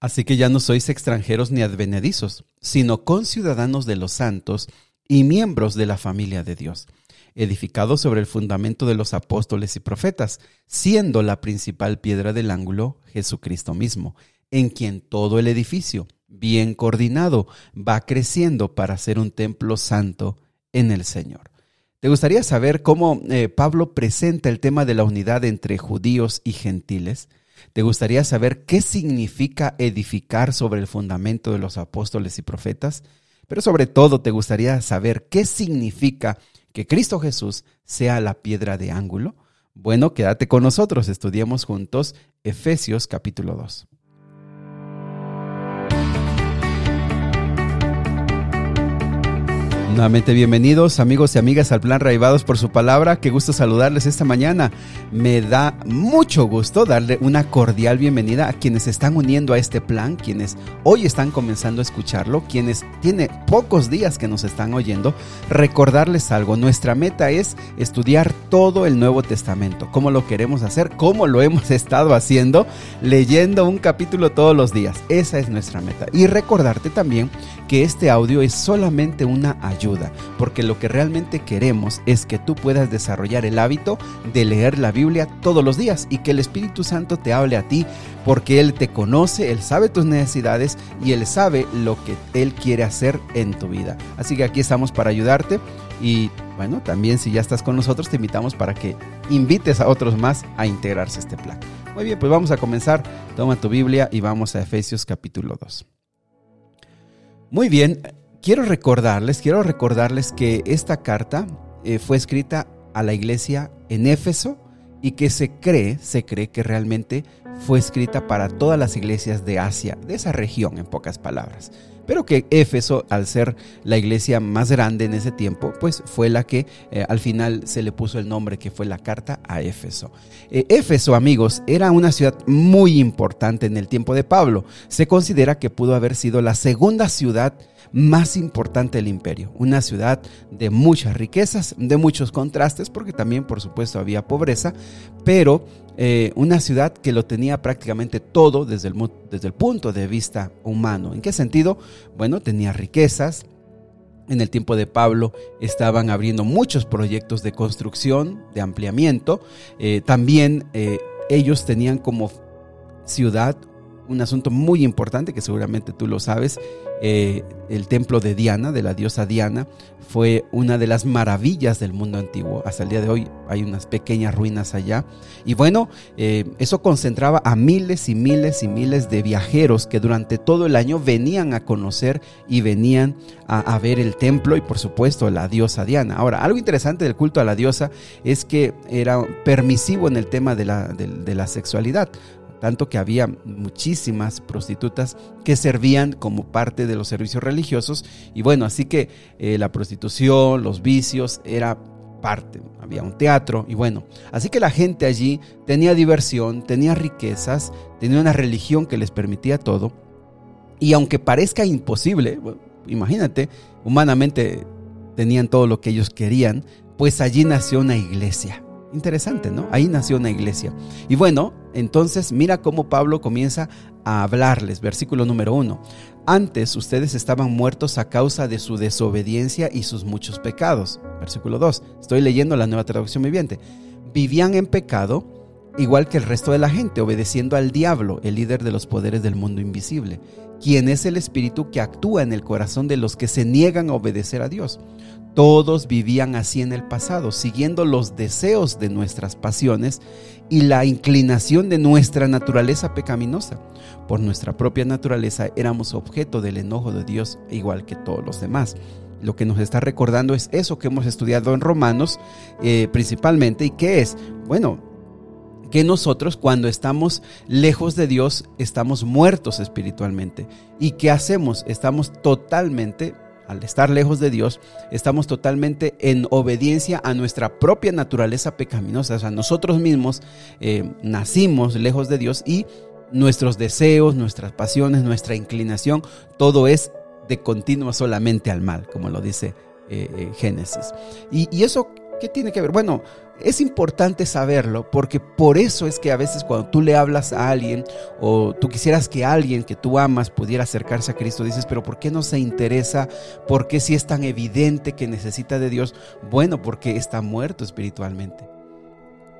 Así que ya no sois extranjeros ni advenedizos, sino conciudadanos de los santos y miembros de la familia de Dios, edificados sobre el fundamento de los apóstoles y profetas, siendo la principal piedra del ángulo Jesucristo mismo, en quien todo el edificio, bien coordinado, va creciendo para ser un templo santo en el Señor. ¿Te gustaría saber cómo eh, Pablo presenta el tema de la unidad entre judíos y gentiles? ¿Te gustaría saber qué significa edificar sobre el fundamento de los apóstoles y profetas? Pero sobre todo te gustaría saber qué significa que Cristo Jesús sea la piedra de ángulo. Bueno, quédate con nosotros, estudiemos juntos Efesios capítulo 2. Nuevamente bienvenidos amigos y amigas al plan Raivados por su palabra. Qué gusto saludarles esta mañana. Me da mucho gusto darle una cordial bienvenida a quienes están uniendo a este plan, quienes hoy están comenzando a escucharlo, quienes tiene pocos días que nos están oyendo. Recordarles algo, nuestra meta es estudiar todo el Nuevo Testamento. ¿Cómo lo queremos hacer? ¿Cómo lo hemos estado haciendo? Leyendo un capítulo todos los días. Esa es nuestra meta. Y recordarte también que este audio es solamente una ayuda porque lo que realmente queremos es que tú puedas desarrollar el hábito de leer la Biblia todos los días y que el Espíritu Santo te hable a ti, porque Él te conoce, Él sabe tus necesidades y Él sabe lo que Él quiere hacer en tu vida. Así que aquí estamos para ayudarte y bueno, también si ya estás con nosotros te invitamos para que invites a otros más a integrarse a este plan. Muy bien, pues vamos a comenzar. Toma tu Biblia y vamos a Efesios capítulo 2. Muy bien, quiero recordarles, quiero recordarles que esta carta eh, fue escrita a la iglesia en Éfeso y que se cree, se cree que realmente fue escrita para todas las iglesias de Asia, de esa región en pocas palabras pero que Éfeso, al ser la iglesia más grande en ese tiempo, pues fue la que eh, al final se le puso el nombre que fue la carta a Éfeso. Eh, Éfeso, amigos, era una ciudad muy importante en el tiempo de Pablo. Se considera que pudo haber sido la segunda ciudad más importante del imperio. Una ciudad de muchas riquezas, de muchos contrastes, porque también por supuesto había pobreza, pero eh, una ciudad que lo tenía prácticamente todo desde el, punto de vista humano. ¿En qué sentido? Bueno, tenía riquezas, en el tiempo de Pablo estaban abriendo muchos proyectos de construcción, de ampliamiento. Eh, también eh, ellos tenían como ciudad un asunto muy importante que seguramente tú lo sabes. Eh, el templo de Diana, de la diosa Diana, fue una de las maravillas del mundo antiguo. Hasta el día de hoy hay unas pequeñas ruinas allá. Y bueno, eh, eso concentraba a miles y miles y miles de viajeros que durante todo el año venían a conocer y venían a, ver el templo y por supuesto la diosa Diana. Ahora, algo interesante del culto a la diosa es que era permisivo en el tema de la, de la sexualidad tanto que había muchísimas prostitutas que servían como parte de los servicios religiosos. Y bueno, así que eh, la prostitución, los vicios era parte, había un teatro y bueno, así que la gente allí tenía diversión, tenía riquezas, tenía una religión que les permitía todo. Y aunque parezca imposible, imagínate, humanamente tenían todo lo que ellos querían, pues allí nació una iglesia Interesante, ¿no? Ahí nació una iglesia. Y bueno, entonces mira cómo Pablo comienza a hablarles. Versículo número uno. Antes ustedes estaban muertos a causa de su desobediencia y sus muchos pecados. Versículo 2. Estoy leyendo la nueva traducción viviente. Vivían en pecado igual que el resto de la gente, obedeciendo al diablo, el líder de los poderes del mundo invisible, quien es el espíritu que actúa en el corazón de los que se niegan a obedecer a Dios. Todos vivían así en el pasado, siguiendo los deseos de nuestras pasiones y la inclinación de nuestra naturaleza pecaminosa. Por nuestra propia naturaleza éramos objeto del enojo de Dios igual que todos los demás. Lo que nos está recordando es eso que hemos estudiado en Romanos eh, principalmente y que es, bueno, que nosotros cuando estamos lejos de Dios estamos muertos espiritualmente. ¿Y qué hacemos? Estamos totalmente al estar lejos de Dios, estamos totalmente en obediencia a nuestra propia naturaleza pecaminosa. O sea, nosotros mismos eh, nacimos lejos de Dios y nuestros deseos, nuestras pasiones, nuestra inclinación, todo es de continuo solamente al mal, como lo dice eh, eh, Génesis. Y, y eso ¿Qué tiene que ver? Bueno, es importante saberlo porque por eso es que a veces cuando tú le hablas a alguien o tú quisieras que alguien que tú amas pudiera acercarse a Cristo, dices, pero ¿por qué no se interesa? ¿Por qué si es tan evidente que necesita de Dios? Bueno, porque está muerto espiritualmente.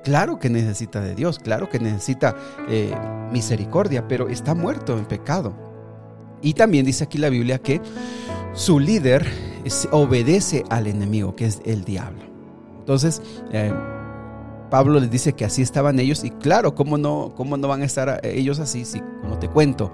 Claro que necesita de Dios, claro que necesita eh, misericordia, pero está muerto en pecado. Y también dice aquí la Biblia que su líder obedece al enemigo, que es el diablo. Entonces, eh, Pablo les dice que así estaban ellos y claro, ¿cómo no, cómo no van a estar eh, ellos así? Si, como te cuento,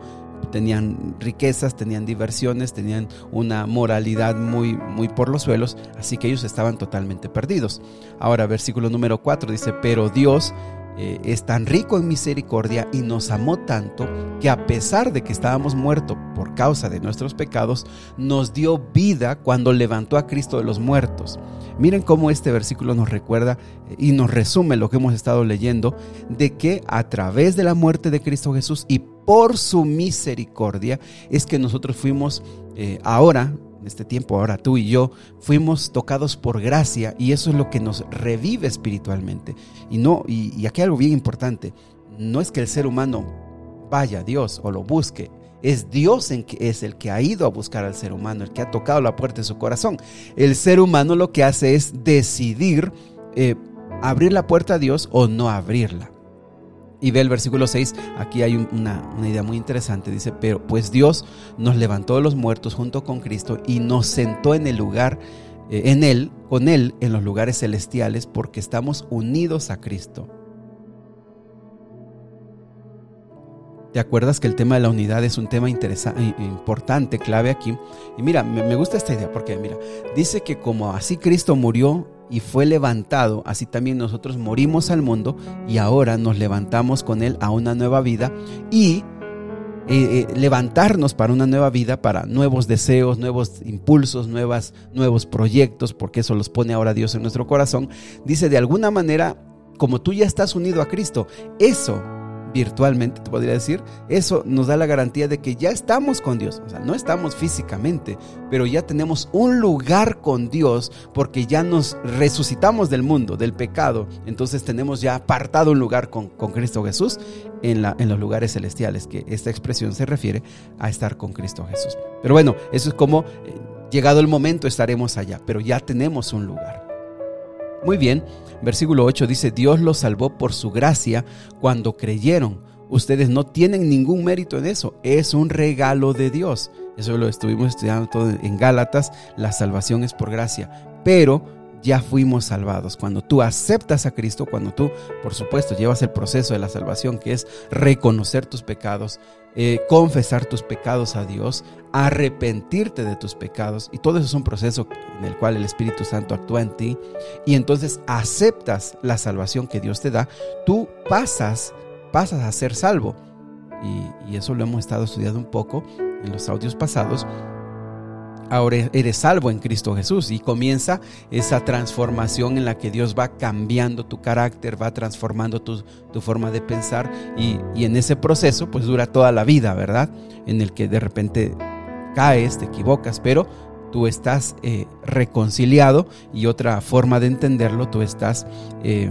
tenían riquezas, tenían diversiones, tenían una moralidad muy, muy por los suelos, así que ellos estaban totalmente perdidos. Ahora, versículo número 4 dice, pero Dios eh, es tan rico en misericordia y nos amó tanto que a pesar de que estábamos muertos por causa de nuestros pecados, nos dio vida cuando levantó a Cristo de los muertos. Miren cómo este versículo nos recuerda y nos resume lo que hemos estado leyendo, de que a través de la muerte de Cristo Jesús y por su misericordia es que nosotros fuimos eh, ahora este tiempo, ahora tú y yo, fuimos tocados por gracia y eso es lo que nos revive espiritualmente. Y no, y, aquí hay algo bien importante, no es que el ser humano vaya a Dios o lo busque, es Dios en que es el que ha ido a buscar al ser humano, el que ha tocado la puerta de su corazón. El ser humano lo que hace es decidir eh, abrir la puerta a Dios o no abrirla. Y ve el versículo 6, aquí hay una, idea muy interesante, dice, pero pues Dios nos levantó de los muertos junto con Cristo y nos sentó en el lugar, eh, en Él, con Él, en los lugares celestiales, porque estamos unidos a Cristo. ¿Te acuerdas que el tema de la unidad es un tema interesante, importante, clave aquí? Y mira, me gusta esta idea porque, mira, dice que como así Cristo murió y fue levantado, así también nosotros morimos al mundo y ahora nos levantamos con Él a una nueva vida y eh, eh, levantarnos para una nueva vida, para nuevos deseos, nuevos impulsos, nuevas, nuevos proyectos, porque eso los pone ahora Dios en nuestro corazón. Dice, de alguna manera, como tú ya estás unido a Cristo, eso virtualmente, te podría decir, eso nos da la garantía de que ya estamos con Dios. O sea, no estamos físicamente, pero ya tenemos un lugar con Dios porque ya nos resucitamos del mundo, del pecado. Entonces tenemos ya apartado un lugar con, Cristo Jesús en, la, en los lugares celestiales, que esta expresión se refiere a estar con Cristo Jesús. Pero bueno, eso es como, eh, llegado el momento, estaremos allá, pero ya tenemos un lugar. Muy bien, versículo 8 dice, Dios los salvó por su gracia cuando creyeron. Ustedes no tienen ningún mérito en eso, es un regalo de Dios. Eso lo estuvimos estudiando todo en Gálatas, la salvación es por gracia, pero ya fuimos salvados. Cuando tú aceptas a Cristo, cuando tú, por supuesto, llevas el proceso de la salvación, que es reconocer tus pecados, eh, confesar tus pecados a Dios, arrepentirte de tus pecados, y todo eso es un proceso en el cual el Espíritu Santo actúa en ti, y entonces aceptas la salvación que Dios te da, tú pasas, pasas a ser salvo. Y, y eso lo hemos estado estudiando un poco en los audios pasados ahora eres salvo en Cristo Jesús. Y comienza esa transformación en la que Dios va cambiando tu carácter, va transformando tu, forma de pensar. Y, en ese proceso pues dura toda la vida, ¿verdad? En el que de repente caes, te equivocas, pero tú estás eh, reconciliado. Y otra forma de entenderlo, tú estás... Eh,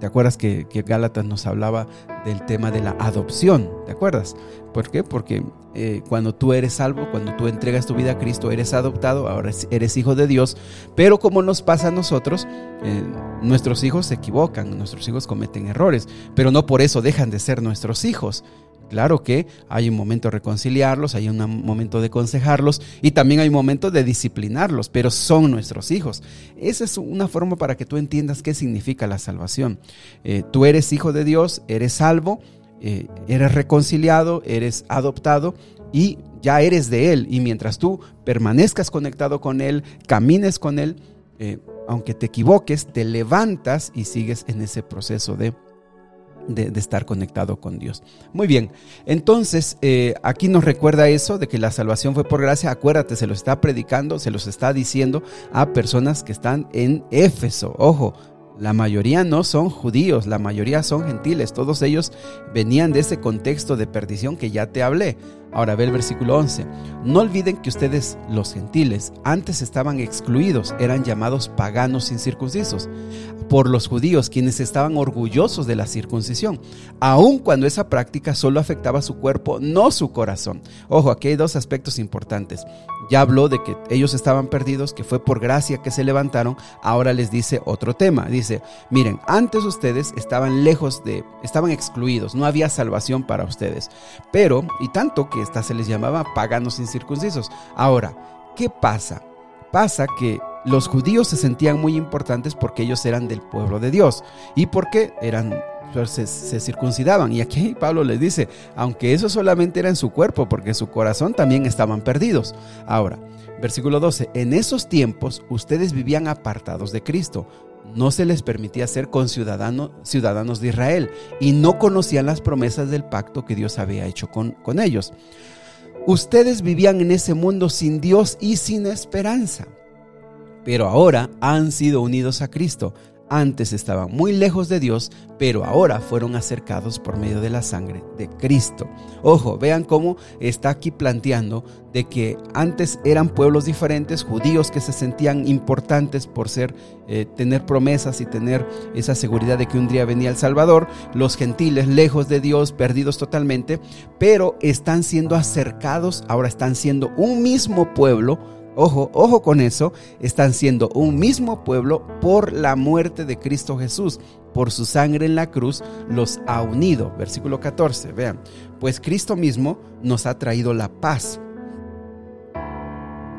¿Te acuerdas que, que, Gálatas nos hablaba del tema de la adopción? ¿Te acuerdas? ¿Por qué? Porque eh, cuando tú eres salvo, cuando tú entregas tu vida a Cristo, eres adoptado, ahora eres hijo de Dios. Pero como nos pasa a nosotros, eh, nuestros hijos se equivocan, nuestros hijos cometen errores, pero no por eso dejan de ser nuestros hijos. Claro que hay un momento de reconciliarlos, hay un momento de aconsejarlos y también hay un momento de disciplinarlos, pero son nuestros hijos. Esa es una forma para que tú entiendas qué significa la salvación. Eh, tú eres hijo de Dios, eres salvo, eh, eres reconciliado, eres adoptado y ya eres de Él. Y mientras tú permanezcas conectado con Él, camines con Él, eh, aunque te equivoques, te levantas y sigues en ese proceso de de, estar conectado con Dios. Muy bien, entonces eh, aquí nos recuerda eso de que la salvación fue por gracia. Acuérdate, se lo está predicando, se los está diciendo a personas que están en Éfeso. Ojo, la mayoría no son judíos, la mayoría son gentiles. Todos ellos venían de ese contexto de perdición que ya te hablé. Ahora ve el versículo 11. No olviden que ustedes, los gentiles, antes estaban excluidos, eran llamados paganos incircuncisos por los judíos, quienes estaban orgullosos de la circuncisión, aun cuando esa práctica solo afectaba su cuerpo, no su corazón. Ojo, aquí hay dos aspectos importantes. Ya habló de que ellos estaban perdidos, que fue por gracia que se levantaron. Ahora les dice otro tema. Dice, miren, antes ustedes estaban lejos de, estaban excluidos, no había salvación para ustedes. Pero, y tanto que esta se les llamaba paganos incircuncisos. Ahora, ¿qué pasa? Pasa que los judíos se sentían muy importantes porque ellos eran del pueblo de Dios y porque eran se, circuncidaban. Y aquí Pablo les dice, aunque eso solamente era en su cuerpo, porque en su corazón también estaban perdidos. Ahora, versículo 12, en esos tiempos ustedes vivían apartados de Cristo. No se les permitía ser conciudadanos ciudadanos de Israel y no conocían las promesas del pacto que Dios había hecho con, con ellos. Ustedes vivían en ese mundo sin Dios y sin esperanza pero ahora han sido unidos a Cristo. Antes estaban muy lejos de Dios, pero ahora fueron acercados por medio de la sangre de Cristo. Ojo, vean cómo está aquí planteando de que antes eran pueblos diferentes, judíos que se sentían importantes por ser, eh, tener promesas y tener esa seguridad de que un día venía el Salvador, los gentiles lejos de Dios, perdidos totalmente, pero están siendo acercados, ahora están siendo un mismo pueblo Ojo, ojo con eso, están siendo un mismo pueblo por la muerte de Cristo Jesús. Por su sangre en la cruz los ha unido. Versículo 14, vean. Pues Cristo mismo nos ha traído la paz.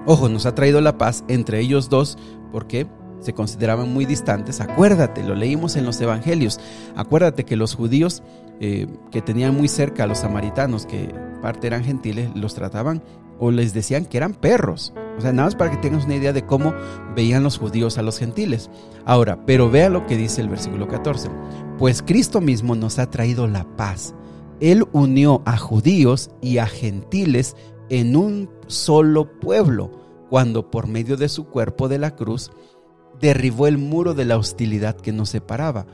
Ojo, nos ha traído la paz entre ellos dos porque se consideraban muy distantes. Acuérdate, lo leímos en los evangelios. Acuérdate que los judíos eh, que tenían muy cerca a los samaritanos, que parte eran gentiles, los trataban o les decían que eran perros. O sea, nada más para que tengas una idea de cómo veían los judíos a los gentiles. Ahora, pero vea lo que dice el versículo 14. Pues Cristo mismo nos ha traído la paz. Él unió a judíos y a gentiles en un solo pueblo, cuando por medio de su cuerpo de la cruz derribó el muro de la hostilidad que nos separaba.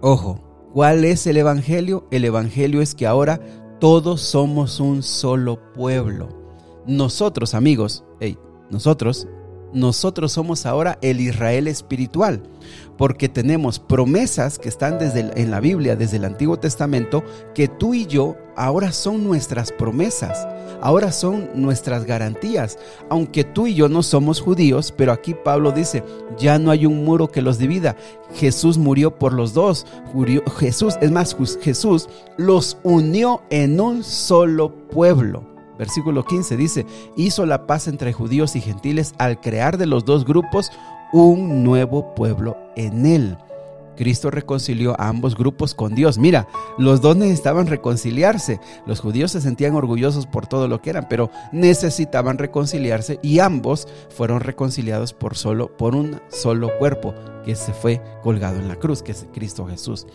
Ojo, ¿cuál es el Evangelio? El Evangelio es que ahora todos somos un solo pueblo. Nosotros, amigos, nosotros, nosotros somos ahora el Israel espiritual, porque tenemos promesas que están desde en la Biblia, desde el Antiguo Testamento, que tú y yo ahora son nuestras promesas ahora son nuestras garantías. Aunque tú y yo no somos judíos, pero aquí Pablo dice, ya no hay un muro que los divida. Jesús murió por los dos. Jesús, es más, Jesús los unió en un solo pueblo. Versículo 15 dice, hizo la paz entre judíos y gentiles al crear de los dos grupos un nuevo pueblo en él. Cristo reconcilió a ambos grupos con Dios. Mira, los dos necesitaban reconciliarse. Los judíos se sentían orgullosos por todo lo que eran, pero necesitaban reconciliarse y ambos fueron reconciliados por solo por un solo cuerpo que se fue colgado en la cruz, que es Cristo Jesús.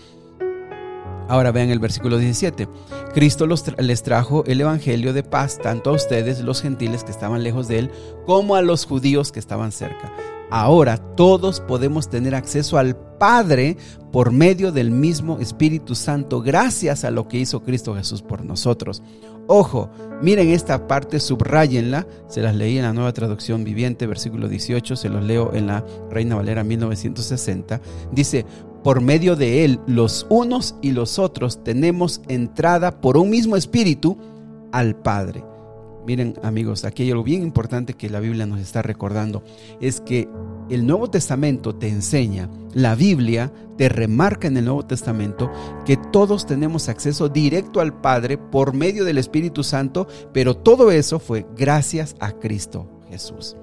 Ahora vean el versículo 17. Cristo les trajo el Evangelio de paz tanto a ustedes, los gentiles que estaban lejos de él, como a los judíos que estaban cerca. Ahora todos podemos tener acceso al Padre por medio del mismo Espíritu Santo, gracias a lo que hizo Cristo Jesús por nosotros. Ojo, miren esta parte, subrayenla, se las leí en la nueva traducción viviente, versículo 18, se los leo en la Reina Valera 1960. Dice, por medio de Él, los unos y los otros tenemos entrada por un mismo Espíritu al Padre. Miren amigos, aquí hay algo bien importante que la Biblia nos está recordando. Es que el Nuevo Testamento te enseña, la Biblia te remarca en el Nuevo Testamento que todos tenemos acceso directo al Padre por medio del Espíritu Santo, pero todo eso fue gracias a Cristo Jesús.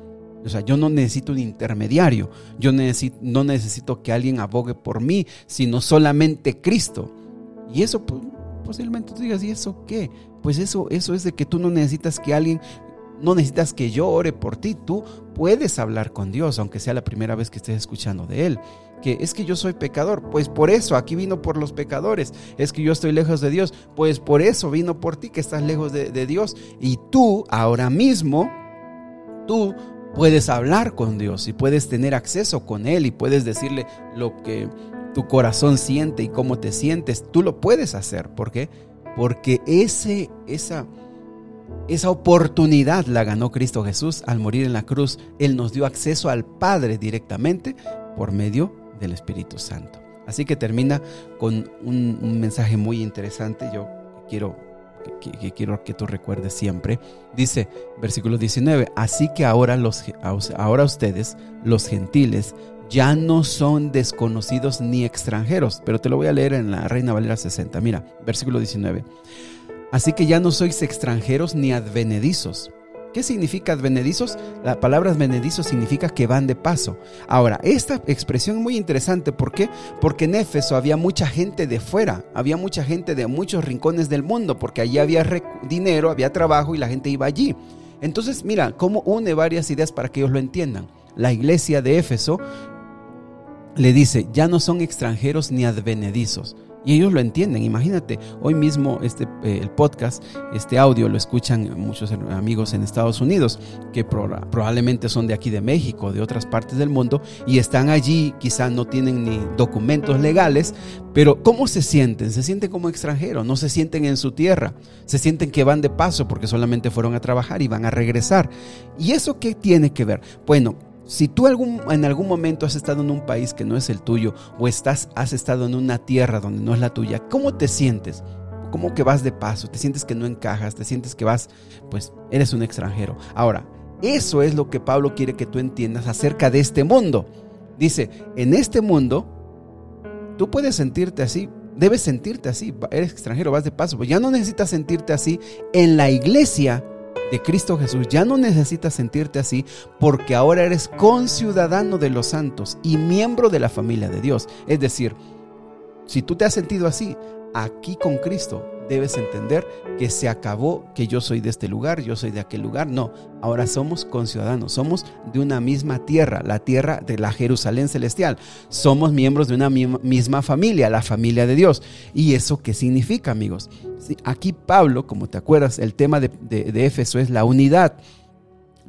O sea, yo no necesito un intermediario, yo no necesito que alguien abogue por mí, sino solamente Cristo. Y eso pues, posiblemente tú digas, ¿y eso qué? Pues eso, eso es de que tú no necesitas que alguien, no necesitas que yo ore por ti, tú puedes hablar con Dios, aunque sea la primera vez que estés escuchando de Él. Que es que yo soy pecador, pues por eso aquí vino por los pecadores. Es que yo estoy lejos de Dios, pues por eso vino por ti que estás lejos de, de Dios. Y tú ahora mismo, tú puedes hablar con Dios y puedes tener acceso con Él y puedes decirle lo que tu corazón siente y cómo te sientes, tú lo puedes hacer. ¿Por qué? Porque ese, esa, esa oportunidad la ganó Cristo Jesús al morir en la cruz. Él nos dio acceso al Padre directamente por medio del Espíritu Santo. Así que termina con un, mensaje muy interesante. Yo quiero que, quiero que tú recuerdes siempre. Dice, versículo 19, así que ahora, los, ahora ustedes, los gentiles, ya no son desconocidos ni extranjeros. Pero te lo voy a leer en la Reina Valera 60. Mira, versículo 19. Así que ya no sois extranjeros ni advenedizos. ¿Qué significa advenedizos? La palabra advenedizos significa que van de paso. Ahora, esta expresión es muy interesante. ¿Por qué? Porque en Éfeso había mucha gente de fuera, había mucha gente de muchos rincones del mundo, porque allí había dinero, había trabajo y la gente iba allí. Entonces, mira, cómo une varias ideas para que ellos lo entiendan. La iglesia de Éfeso le dice, ya no son extranjeros ni advenedizos. Y ellos lo entienden. Imagínate, hoy mismo este, eh, el podcast, este audio lo escuchan muchos amigos en Estados Unidos, que probablemente son de aquí de México, de otras partes del mundo, y están allí, quizás no tienen ni documentos legales, pero ¿cómo se sienten? Se sienten como extranjeros, no se sienten en su tierra, se sienten que van de paso porque solamente fueron a trabajar y van a regresar. ¿Y eso qué tiene que ver? Bueno, si tú en algún momento has estado en un país que no es el tuyo o estás, has estado en una tierra donde no es la tuya, ¿cómo te sientes? ¿Cómo que vas de paso? ¿Te sientes que no encajas? ¿Te sientes que vas, pues eres un extranjero? Ahora, eso es lo que Pablo quiere que tú entiendas acerca de este mundo. Dice, en este mundo, tú puedes sentirte así, debes sentirte así, eres extranjero, vas de paso, pues ya no necesitas sentirte así en la iglesia de Cristo Jesús, ya no necesitas sentirte así porque ahora eres conciudadano de los santos y miembro de la familia de Dios. Es decir, si tú te has sentido así, aquí con Cristo debes entender que se acabó que yo soy de este lugar, yo soy de aquel lugar. No, ahora somos conciudadanos, somos de una misma tierra, la tierra de la Jerusalén celestial. Somos miembros de una misma familia, la familia de Dios. ¿Y eso qué significa, amigos? Aquí Pablo, como te acuerdas, el tema de, de Éfeso es la unidad.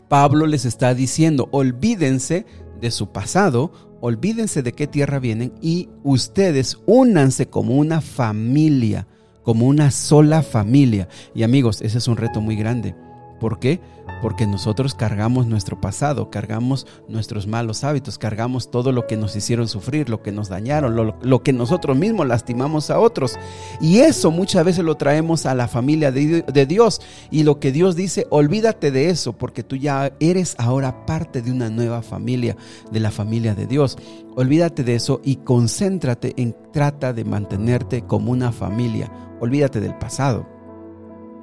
Pablo les está diciendo, olvídense de su pasado, olvídense de qué tierra vienen y ustedes únanse como una familia como una sola familia. Y amigos, ese es un reto muy grande. ¿Por qué? Porque nosotros cargamos nuestro pasado, cargamos nuestros malos hábitos, cargamos todo lo que nos hicieron sufrir, lo que nos dañaron, lo, que nosotros mismos lastimamos a otros. Y eso muchas veces lo traemos a la familia de, de Dios. Y lo que Dios dice, olvídate de eso, porque tú ya eres ahora parte de una nueva familia, de la familia de Dios. Olvídate de eso y concéntrate en trata de mantenerte como una familia. Olvídate del pasado.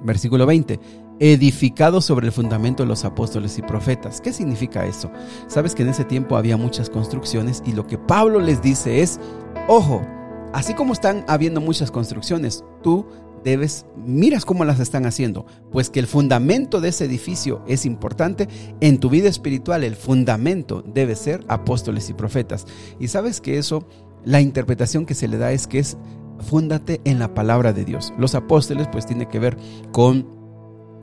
Versículo 20 edificado sobre el fundamento de los apóstoles y profetas. ¿Qué significa eso? Sabes que en ese tiempo había muchas construcciones y lo que Pablo les dice es, ojo, así como están habiendo muchas construcciones, tú debes, miras cómo las están haciendo, pues que el fundamento de ese edificio es importante, en tu vida espiritual el fundamento debe ser apóstoles y profetas. Y sabes que eso, la interpretación que se le da es que es, fúndate en la palabra de Dios. Los apóstoles pues tiene que ver con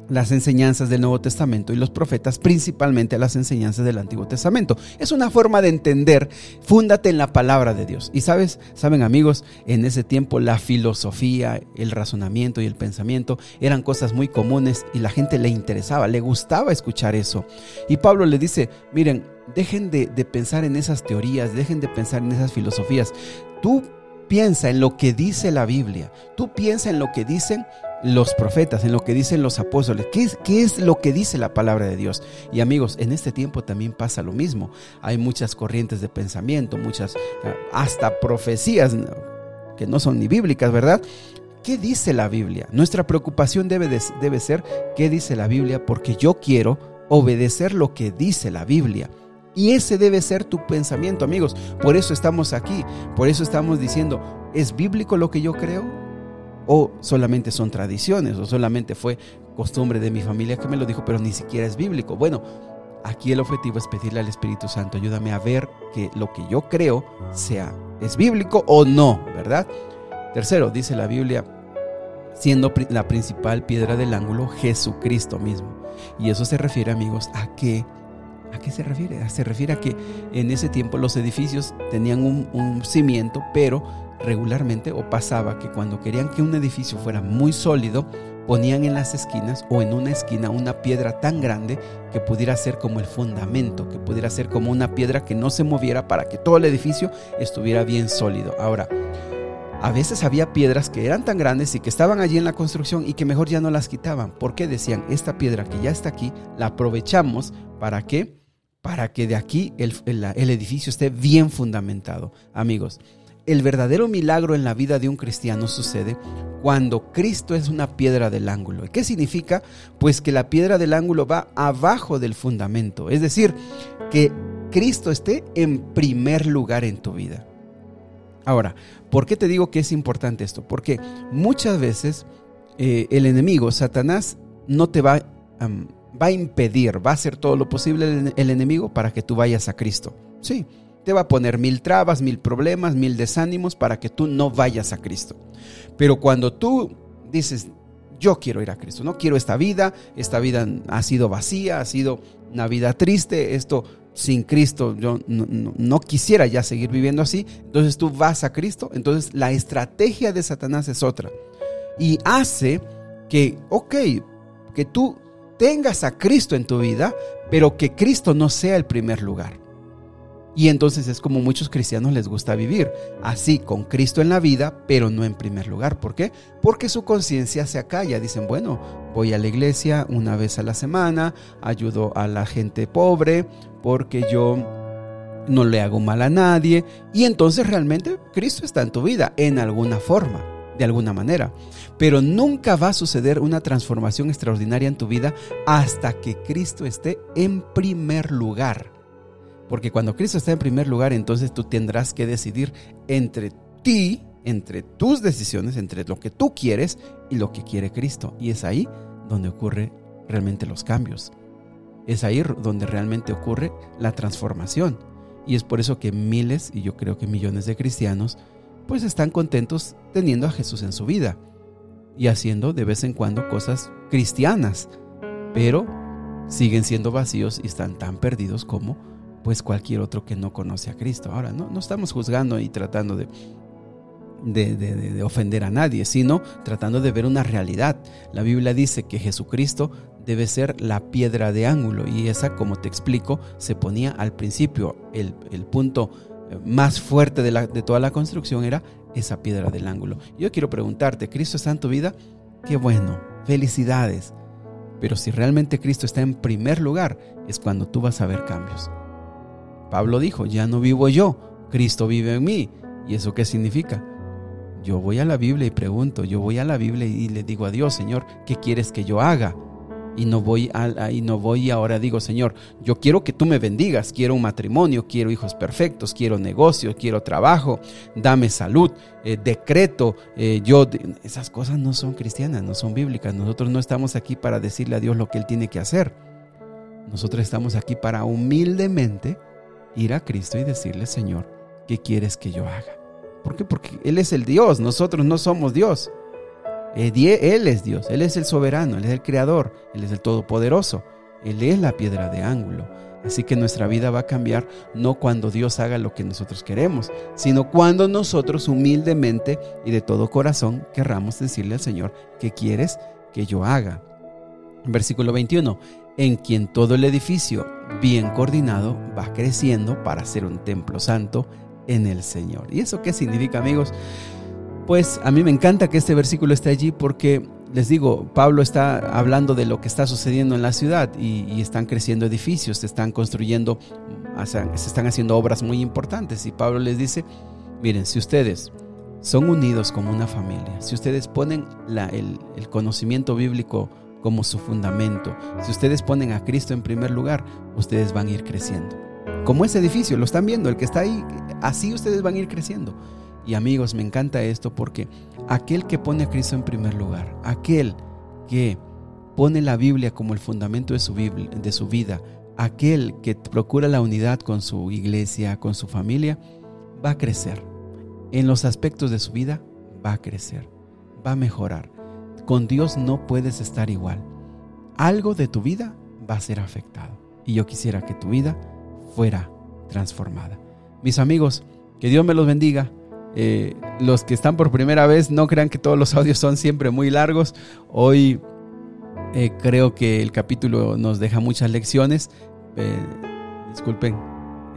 las enseñanzas del Nuevo Testamento y los profetas principalmente las enseñanzas del Antiguo Testamento. Es una forma de entender, fúndate en la palabra de Dios. Y sabes, saben amigos, en ese tiempo la filosofía, el razonamiento y el pensamiento eran cosas muy comunes y la gente le interesaba, le gustaba escuchar eso. Y Pablo le dice, miren, dejen de, de pensar en esas teorías, dejen de pensar en esas filosofías. Tú piensa en lo que dice la Biblia, tú piensa en lo que dicen los profetas, en lo que dicen los apóstoles. ¿Qué es, ¿Qué es, lo que dice la palabra de Dios? Y amigos, en este tiempo también pasa lo mismo. Hay muchas corrientes de pensamiento, muchas, ah, hasta profecías que no son ni bíblicas, ¿verdad? ¿Qué dice la Biblia? Nuestra preocupación debe, debe ser, ¿qué dice la Biblia? Porque yo quiero obedecer lo que dice la Biblia. Y ese debe ser tu pensamiento, amigos. Por eso estamos aquí, por eso estamos diciendo, ¿es bíblico lo que yo creo? O solamente son tradiciones o solamente fue costumbre de mi familia que me lo dijo, pero ni siquiera es bíblico. Bueno, aquí el objetivo es pedirle al Espíritu Santo, ayúdame a ver que lo que yo creo sea es bíblico o no, ¿verdad? Tercero, dice la Biblia, siendo la principal piedra del ángulo Jesucristo mismo. Y eso se refiere, amigos, a que ¿A qué se refiere? Se refiere a que en ese tiempo los edificios tenían un, un cimiento, pero regularmente o pasaba que cuando querían que un edificio fuera muy sólido, ponían en las esquinas o en una esquina una piedra tan grande que pudiera ser como el fundamento, que pudiera ser como una piedra que no se moviera para que todo el edificio estuviera bien sólido. Ahora, a veces había piedras que eran tan grandes y que estaban allí en la construcción y que mejor ya no las quitaban, porque decían, esta piedra que ya está aquí, la aprovechamos para que para que de aquí el, el edificio esté bien fundamentado. Amigos, el verdadero milagro en la vida de un cristiano sucede cuando Cristo es una piedra del ángulo. ¿Y qué significa? Pues que la piedra del ángulo va abajo del fundamento. Es decir, que Cristo esté en primer lugar en tu vida. Ahora, ¿por qué te digo que es importante esto? Porque muchas veces eh, el enemigo, Satanás, no te va, va a impedir, va a hacer todo lo posible el, el enemigo para que tú vayas a Cristo. Sí, te va a poner mil trabas, mil problemas, mil desánimos para que tú no vayas a Cristo. Pero cuando tú dices, yo quiero ir a Cristo, no quiero esta vida, esta vida ha sido vacía, ha sido una vida triste, esto sin Cristo yo no, quisiera ya seguir viviendo así, entonces tú vas a Cristo, entonces la estrategia de Satanás es otra. Y hace que, ok, que tú tengas a Cristo en tu vida, pero que Cristo no sea el primer lugar. Y entonces es como muchos cristianos les gusta vivir, así con Cristo en la vida, pero no en primer lugar. ¿Por qué? Porque su conciencia se acalla. Dicen, bueno, voy a la iglesia una vez a la semana, ayudo a la gente pobre, porque yo no le hago mal a nadie. Y entonces realmente Cristo está en tu vida, en alguna forma, de alguna manera. Pero nunca va a suceder una transformación extraordinaria en tu vida hasta que Cristo esté en primer lugar. Porque cuando Cristo está en primer lugar, entonces tú tendrás que decidir entre ti, entre tus decisiones, entre lo que tú quieres y lo que quiere Cristo. Y es ahí donde ocurre realmente los cambios. Es ahí donde realmente ocurre la transformación. Y es por eso que miles, y yo creo que millones de cristianos, pues están contentos teniendo a Jesús en su vida y haciendo de vez en cuando cosas cristianas, pero siguen siendo vacíos y están tan perdidos como pues cualquier otro que no conoce a Cristo. Ahora, no, no estamos juzgando y tratando de, de, de, ofender a nadie, sino tratando de ver una realidad. La Biblia dice que Jesucristo debe ser la piedra de ángulo y esa, como te explico, se ponía al principio. El, el punto eh, más fuerte de, la, de toda la construcción era esa piedra del ángulo. Yo quiero preguntarte, ¿Cristo está en tu vida? Qué bueno, felicidades. Pero si realmente Cristo está en primer lugar, es cuando tú vas a ver cambios. Pablo dijo, ya no vivo yo, Cristo vive en mí. ¿Y eso qué significa? Yo voy a la Biblia y pregunto, yo voy a la Biblia y le digo a Dios, Señor, ¿qué quieres que yo haga? Y no voy y no voy ahora digo, Señor, yo quiero que tú me bendigas, quiero un matrimonio, quiero hijos perfectos, quiero negocio, quiero trabajo, dame salud, eh, decreto, eh, yo esas cosas no son cristianas, no son bíblicas. Nosotros no estamos aquí para decirle a Dios lo que él tiene que hacer. Nosotros estamos aquí para humildemente ir a Cristo y decirle, Señor, ¿qué quieres que yo haga? ¿Por qué? Porque Él es el Dios, nosotros no somos Dios. Eh, Él es Dios, Él es el soberano, Él es el creador, Él es el todopoderoso, Él es la piedra de ángulo. Así que nuestra vida va a cambiar no cuando Dios haga lo que nosotros queremos, sino cuando nosotros humildemente y de todo corazón querramos decirle al Señor, ¿qué quieres que yo haga? Versículo 21 en quien todo el edificio bien coordinado va creciendo para ser un templo santo en el Señor. ¿Y eso qué significa, amigos? Pues a mí me encanta que este versículo esté allí porque les digo, Pablo está hablando de lo que está sucediendo en la ciudad y, están creciendo edificios, se están construyendo, se están haciendo obras muy importantes. Y Pablo les dice, miren, si ustedes son unidos como una familia, si ustedes ponen el, conocimiento bíblico como su fundamento. Si ustedes ponen a Cristo en primer lugar, ustedes van a ir creciendo. Como ese edificio, lo están viendo, el que está ahí, así ustedes van a ir creciendo. Y amigos, me encanta esto porque aquel que pone a Cristo en primer lugar, aquel que pone la Biblia como el fundamento de su, de su vida, aquel que procura la unidad con su iglesia, con su familia, va a crecer. En los aspectos de su vida va a crecer, va a mejorar. Con Dios no puedes estar igual. Algo de tu vida va a ser afectado. Y yo quisiera que tu vida fuera transformada. Mis amigos, que Dios me los bendiga. eh, los que están por primera vez, no crean que todos los audios son siempre muy largos. Hoy eh, creo que el capítulo nos deja muchas lecciones. Eh, disculpen.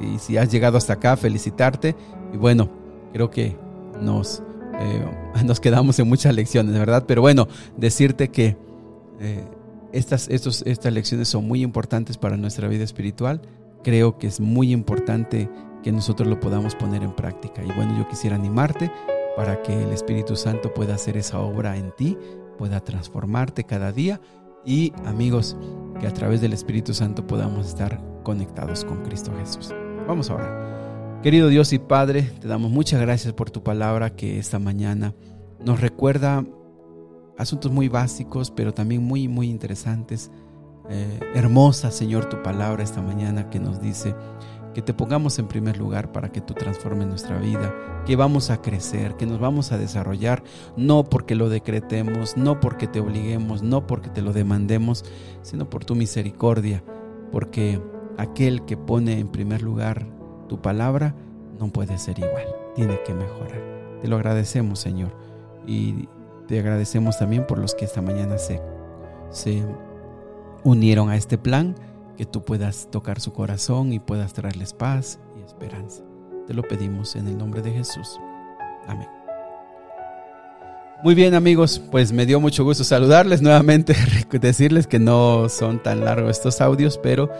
Y si has llegado hasta acá, felicitarte. Y bueno, creo que nos, nos quedamos en muchas lecciones, ¿verdad? Pero bueno, decirte que estas, estos, estas lecciones son muy importantes para nuestra vida espiritual. Creo que es muy importante que nosotros lo podamos poner en práctica. Y bueno, yo quisiera animarte para que el Espíritu Santo pueda hacer esa obra en ti, pueda transformarte cada día y amigos, que a través del Espíritu Santo podamos estar conectados con Cristo Jesús. Vamos a orar. Querido Dios y Padre, te damos muchas gracias por tu palabra que esta mañana nos recuerda asuntos muy básicos, pero también muy, muy interesantes. Eh, hermosa, Señor, tu palabra esta mañana que nos dice que te pongamos en primer lugar para que tú transformes nuestra vida, que vamos a crecer, que nos vamos a desarrollar, no porque lo decretemos, no porque te obliguemos, no porque te lo demandemos, sino por tu misericordia, porque aquel que pone en primer lugar tu palabra no puede ser igual, tiene que mejorar. Te lo agradecemos, Señor, y te agradecemos también por los que esta mañana se, se unieron a este plan que tú puedas tocar su corazón y puedas traerles paz y esperanza. Te lo pedimos en el nombre de Jesús. Amén. Muy bien amigos, pues me dio mucho gusto saludarles nuevamente, decirles que no son tan largos estos audios, pero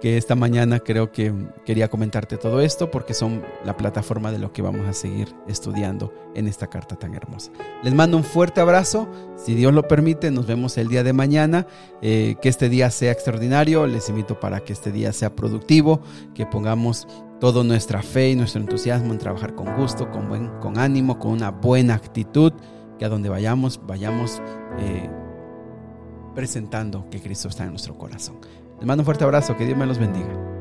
que esta mañana creo que quería comentarte todo esto porque son la plataforma de lo que vamos a seguir estudiando en esta carta tan hermosa. Les mando un fuerte abrazo, si Dios lo permite, nos vemos el día de mañana, eh, que este día sea extraordinario, les invito para que este día sea productivo, que pongamos toda nuestra fe y nuestro entusiasmo en trabajar con gusto, con, buen, con ánimo, con una buena actitud, que a donde vayamos, vayamos eh, presentando que Cristo está en nuestro corazón. Les mando un fuerte abrazo, que Dios me los bendiga.